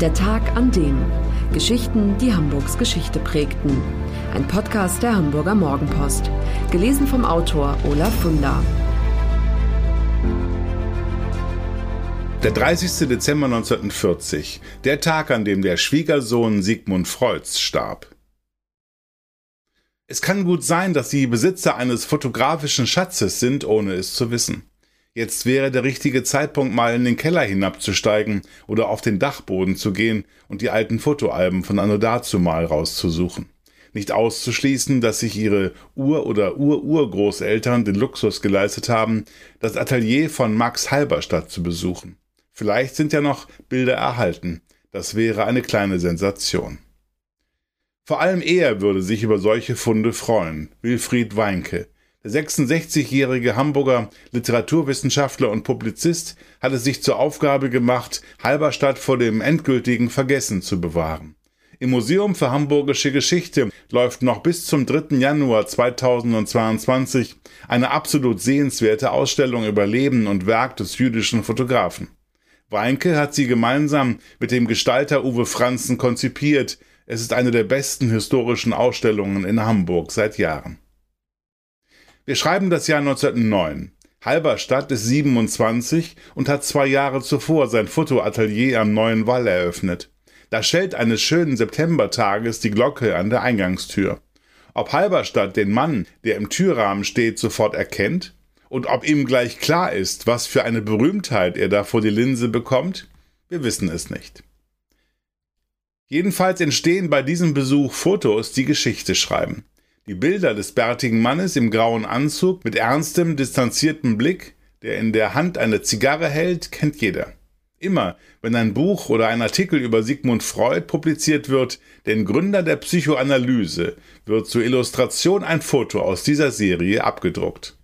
Der Tag an dem. Geschichten, die Hamburgs Geschichte prägten. Ein Podcast der Hamburger Morgenpost. Gelesen vom Autor Olaf Funder. Der 30. Dezember 1940, der Tag, an dem der Schwiegersohn Sigmund Freuds starb. Es kann gut sein, dass Sie Besitzer eines fotografischen Schatzes sind, ohne es zu wissen. Jetzt wäre der richtige Zeitpunkt, mal in den Keller hinabzusteigen oder auf den Dachboden zu gehen und die alten Fotoalben von anno dazu mal rauszusuchen. Nicht auszuschließen, dass sich ihre Ur- oder Ur-Urgroßeltern den Luxus geleistet haben, das Atelier von Max Halberstadt zu besuchen. Vielleicht sind ja noch Bilder erhalten. Das wäre eine kleine Sensation. Vor allem er würde sich über solche Funde freuen. Wilfried Weinke, der 66-jährige Hamburger Literaturwissenschaftler und Publizist hat es sich zur Aufgabe gemacht, Halberstadt vor dem endgültigen Vergessen zu bewahren. Im Museum für Hamburgische Geschichte läuft noch bis zum 3. Januar 2022 eine absolut sehenswerte Ausstellung über Leben und Werk des jüdischen Fotografen. Weinke hat sie gemeinsam mit dem Gestalter Uwe Franzen konzipiert. Es ist eine der besten historischen Ausstellungen in Hamburg seit Jahren. Wir schreiben das Jahr 1909. Halberstadt ist 27 und hat zwei Jahre zuvor sein Fotoatelier am Neuen Wall eröffnet. Da schellt eines schönen Septembertages die Glocke an der Eingangstür. Ob Halberstadt den Mann, der im Türrahmen steht, sofort erkennt und ob ihm gleich klar ist, was für eine Berühmtheit er da vor die Linse bekommt, wir wissen es nicht. Jedenfalls entstehen bei diesem Besuch Fotos, die Geschichte schreiben. Die Bilder des bärtigen Mannes im grauen Anzug mit ernstem, distanziertem Blick, der in der Hand eine Zigarre hält, kennt jeder. Immer, wenn ein Buch oder ein Artikel über Sigmund Freud publiziert wird, den Gründer der Psychoanalyse, wird zur Illustration ein Foto aus dieser Serie abgedruckt.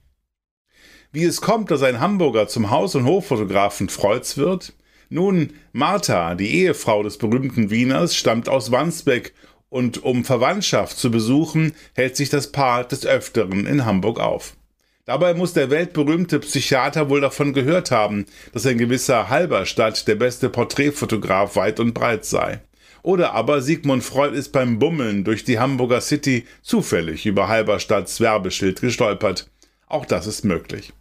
Wie es kommt, dass ein Hamburger zum Haus- und Hoffotografen Freuds wird? Nun, Martha, die Ehefrau des berühmten Wieners, stammt aus Wandsbek und um Verwandtschaft zu besuchen, hält sich das Paar des Öfteren in Hamburg auf. Dabei muss der weltberühmte Psychiater wohl davon gehört haben, dass ein gewisser Halberstadt der beste Porträtfotograf weit und breit sei. Oder aber Sigmund Freud ist beim Bummeln durch die Hamburger City zufällig über Halberstadts Werbeschild gestolpert. Auch das ist möglich.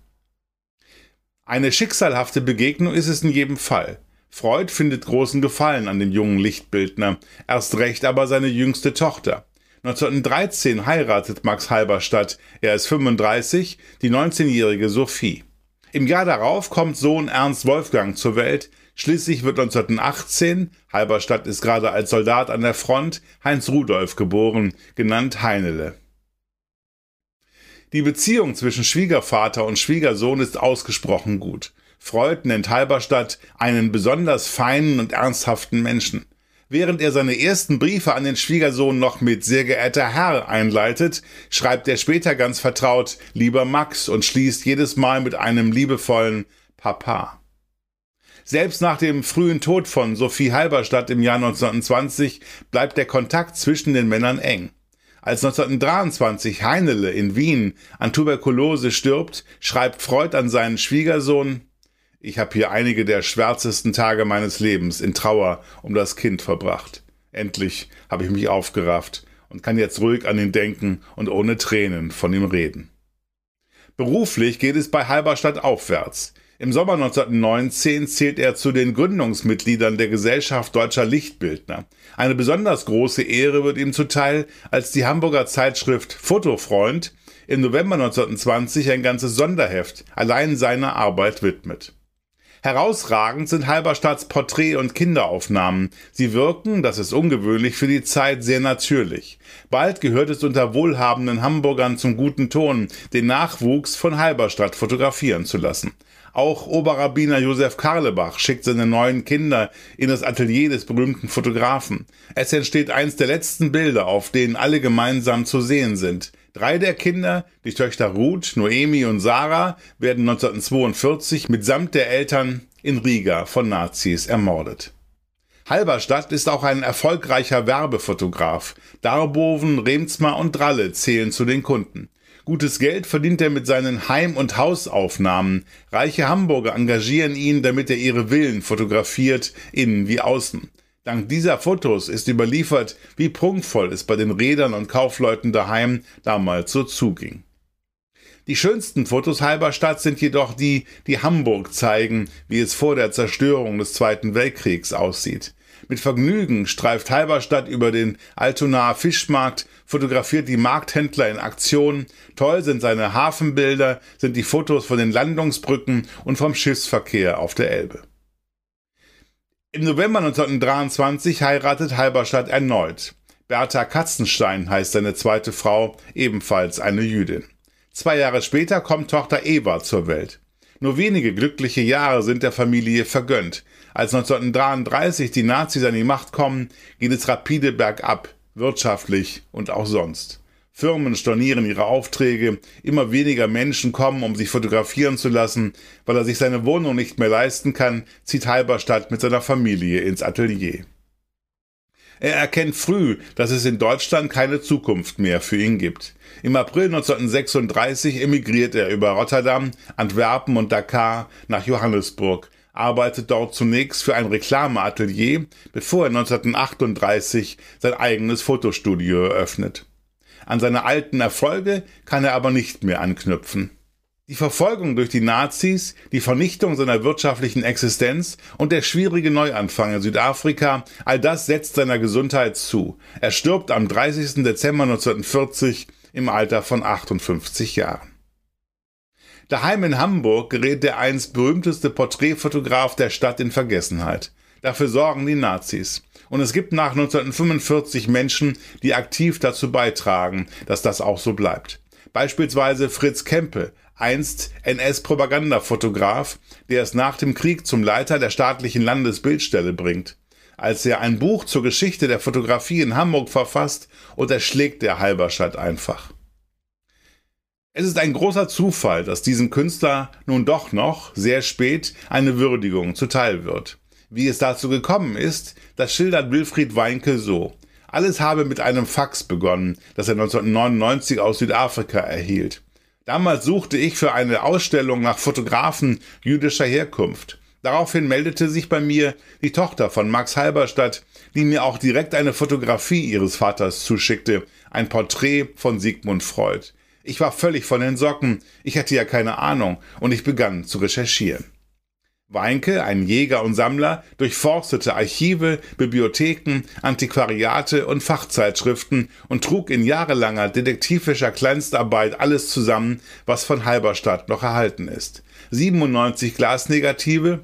Eine schicksalhafte Begegnung ist es in jedem Fall. Freud findet großen Gefallen an dem jungen Lichtbildner, erst recht aber seine jüngste Tochter. 1913 heiratet Max Halberstadt, er ist 35, die 19-jährige Sophie. Im Jahr darauf kommt Sohn Ernst Wolfgang zur Welt, schließlich wird 1918, Halberstadt ist gerade als Soldat an der Front, Heinz Rudolf geboren, genannt Heinele. Die Beziehung zwischen Schwiegervater und Schwiegersohn ist ausgesprochen gut. Freud nennt Halberstadt einen besonders feinen und ernsthaften Menschen. Während er seine ersten Briefe an den Schwiegersohn noch mit sehr geehrter Herr einleitet, schreibt er später ganz vertraut lieber Max und schließt jedes Mal mit einem liebevollen Papa. Selbst nach dem frühen Tod von Sophie Halberstadt im Jahr 1920 bleibt der Kontakt zwischen den Männern eng. Als 1923 Heinele in Wien an Tuberkulose stirbt, schreibt Freud an seinen Schwiegersohn ich habe hier einige der schwärzesten Tage meines Lebens in Trauer um das Kind verbracht. Endlich habe ich mich aufgerafft und kann jetzt ruhig an ihn denken und ohne Tränen von ihm reden. Beruflich geht es bei Halberstadt aufwärts. Im Sommer 1919 zählt er zu den Gründungsmitgliedern der Gesellschaft Deutscher Lichtbildner. Eine besonders große Ehre wird ihm zuteil, als die Hamburger Zeitschrift Fotofreund im November 1920 ein ganzes Sonderheft allein seiner Arbeit widmet. Herausragend sind Halberstadts Porträt- und Kinderaufnahmen. Sie wirken, das ist ungewöhnlich für die Zeit, sehr natürlich. Bald gehört es unter wohlhabenden Hamburgern zum guten Ton, den Nachwuchs von Halberstadt fotografieren zu lassen. Auch Oberrabbiner Josef Karlebach schickt seine neuen Kinder in das Atelier des berühmten Fotografen. Es entsteht eins der letzten Bilder, auf denen alle gemeinsam zu sehen sind. Drei der Kinder, die Töchter Ruth, Noemi und Sarah, werden 1942 mitsamt der Eltern in Riga von Nazis ermordet. Halberstadt ist auch ein erfolgreicher Werbefotograf. Darboven, Remsmar und Dralle zählen zu den Kunden. Gutes Geld verdient er mit seinen Heim- und Hausaufnahmen. Reiche Hamburger engagieren ihn, damit er ihre Villen fotografiert, innen wie außen. Dank dieser Fotos ist überliefert, wie prunkvoll es bei den Rädern und Kaufleuten daheim damals so zuging. Die schönsten Fotos Halberstadt sind jedoch die, die Hamburg zeigen, wie es vor der Zerstörung des Zweiten Weltkriegs aussieht. Mit Vergnügen streift Halberstadt über den Altonaer Fischmarkt, fotografiert die Markthändler in Aktion. Toll sind seine Hafenbilder, sind die Fotos von den Landungsbrücken und vom Schiffsverkehr auf der Elbe. Im November 1923 heiratet Halberstadt erneut. Bertha Katzenstein heißt seine zweite Frau, ebenfalls eine Jüdin. Zwei Jahre später kommt Tochter Eva zur Welt. Nur wenige glückliche Jahre sind der Familie vergönnt. Als 1933 die Nazis an die Macht kommen, geht es rapide bergab, wirtschaftlich und auch sonst. Firmen stornieren ihre Aufträge, immer weniger Menschen kommen, um sich fotografieren zu lassen. Weil er sich seine Wohnung nicht mehr leisten kann, zieht Halberstadt mit seiner Familie ins Atelier. Er erkennt früh, dass es in Deutschland keine Zukunft mehr für ihn gibt. Im April 1936 emigriert er über Rotterdam, Antwerpen und Dakar nach Johannesburg, arbeitet dort zunächst für ein Reklameatelier, bevor er 1938 sein eigenes Fotostudio eröffnet. An seine alten Erfolge kann er aber nicht mehr anknüpfen. Die Verfolgung durch die Nazis, die Vernichtung seiner wirtschaftlichen Existenz und der schwierige Neuanfang in Südafrika, all das setzt seiner Gesundheit zu. Er stirbt am 30. Dezember 1940 im Alter von 58 Jahren. Daheim in Hamburg gerät der einst berühmteste Porträtfotograf der Stadt in Vergessenheit. Dafür sorgen die Nazis. Und es gibt nach 1945 Menschen, die aktiv dazu beitragen, dass das auch so bleibt. Beispielsweise Fritz Kempe, einst NS-Propagandafotograf, der es nach dem Krieg zum Leiter der staatlichen Landesbildstelle bringt. Als er ein Buch zur Geschichte der Fotografie in Hamburg verfasst, unterschlägt er Halberstadt einfach. Es ist ein großer Zufall, dass diesem Künstler nun doch noch sehr spät eine Würdigung zuteil wird. Wie es dazu gekommen ist, das schildert Wilfried Weinke so. Alles habe mit einem Fax begonnen, das er 1999 aus Südafrika erhielt. Damals suchte ich für eine Ausstellung nach Fotografen jüdischer Herkunft. Daraufhin meldete sich bei mir die Tochter von Max Halberstadt, die mir auch direkt eine Fotografie ihres Vaters zuschickte, ein Porträt von Sigmund Freud. Ich war völlig von den Socken, ich hatte ja keine Ahnung, und ich begann zu recherchieren. Weinke, ein Jäger und Sammler, durchforstete Archive, Bibliotheken, Antiquariate und Fachzeitschriften und trug in jahrelanger detektivischer Kleinstarbeit alles zusammen, was von Halberstadt noch erhalten ist. 97 Glasnegative,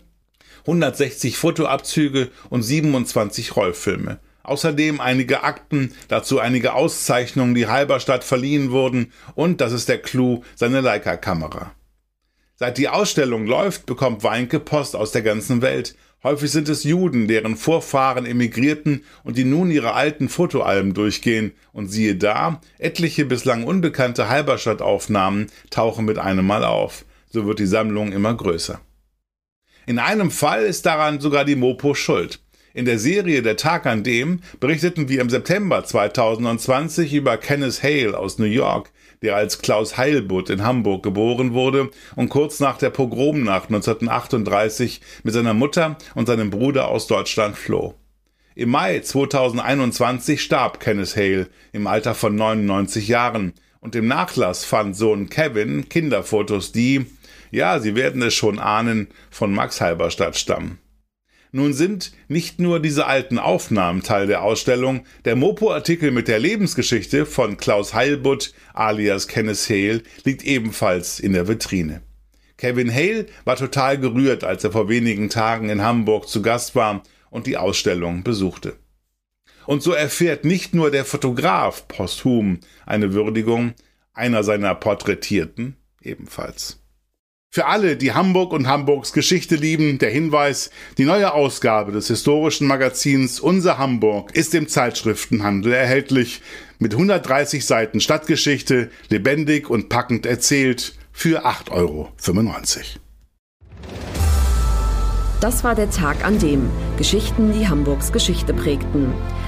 160 Fotoabzüge und 27 Rollfilme. Außerdem einige Akten, dazu einige Auszeichnungen, die Halberstadt verliehen wurden und, das ist der Clou, seine Leica-Kamera. Seit die Ausstellung läuft, bekommt Weinke Post aus der ganzen Welt. Häufig sind es Juden, deren Vorfahren emigrierten und die nun ihre alten Fotoalben durchgehen. Und siehe da, etliche bislang unbekannte Halberstadt-Aufnahmen tauchen mit einem Mal auf. So wird die Sammlung immer größer. In einem Fall ist daran sogar die Mopo schuld. In der Serie Der Tag an dem berichteten wir im September 2020 über Kenneth Hale aus New York, der als Klaus Heilbutt in Hamburg geboren wurde und kurz nach der Pogromnacht 1938 mit seiner Mutter und seinem Bruder aus Deutschland floh. Im Mai 2021 starb Kenneth Hale im Alter von 99 Jahren und im Nachlass fand Sohn Kevin Kinderfotos, die, ja, Sie werden es schon ahnen, von Max Halberstadt stammen. Nun sind nicht nur diese alten Aufnahmen Teil der Ausstellung, der Mopo-Artikel mit der Lebensgeschichte von Klaus Heilbutt alias Kenneth Hale liegt ebenfalls in der Vitrine. Kevin Hale war total gerührt, als er vor wenigen Tagen in Hamburg zu Gast war und die Ausstellung besuchte. Und so erfährt nicht nur der Fotograf posthum eine Würdigung, einer seiner Porträtierten ebenfalls. Für alle, die Hamburg und Hamburgs Geschichte lieben, der Hinweis, die neue Ausgabe des historischen Magazins Unser Hamburg ist im Zeitschriftenhandel erhältlich mit 130 Seiten Stadtgeschichte, lebendig und packend erzählt für 8,95 Euro. Das war der Tag an dem Geschichten, die Hamburgs Geschichte prägten.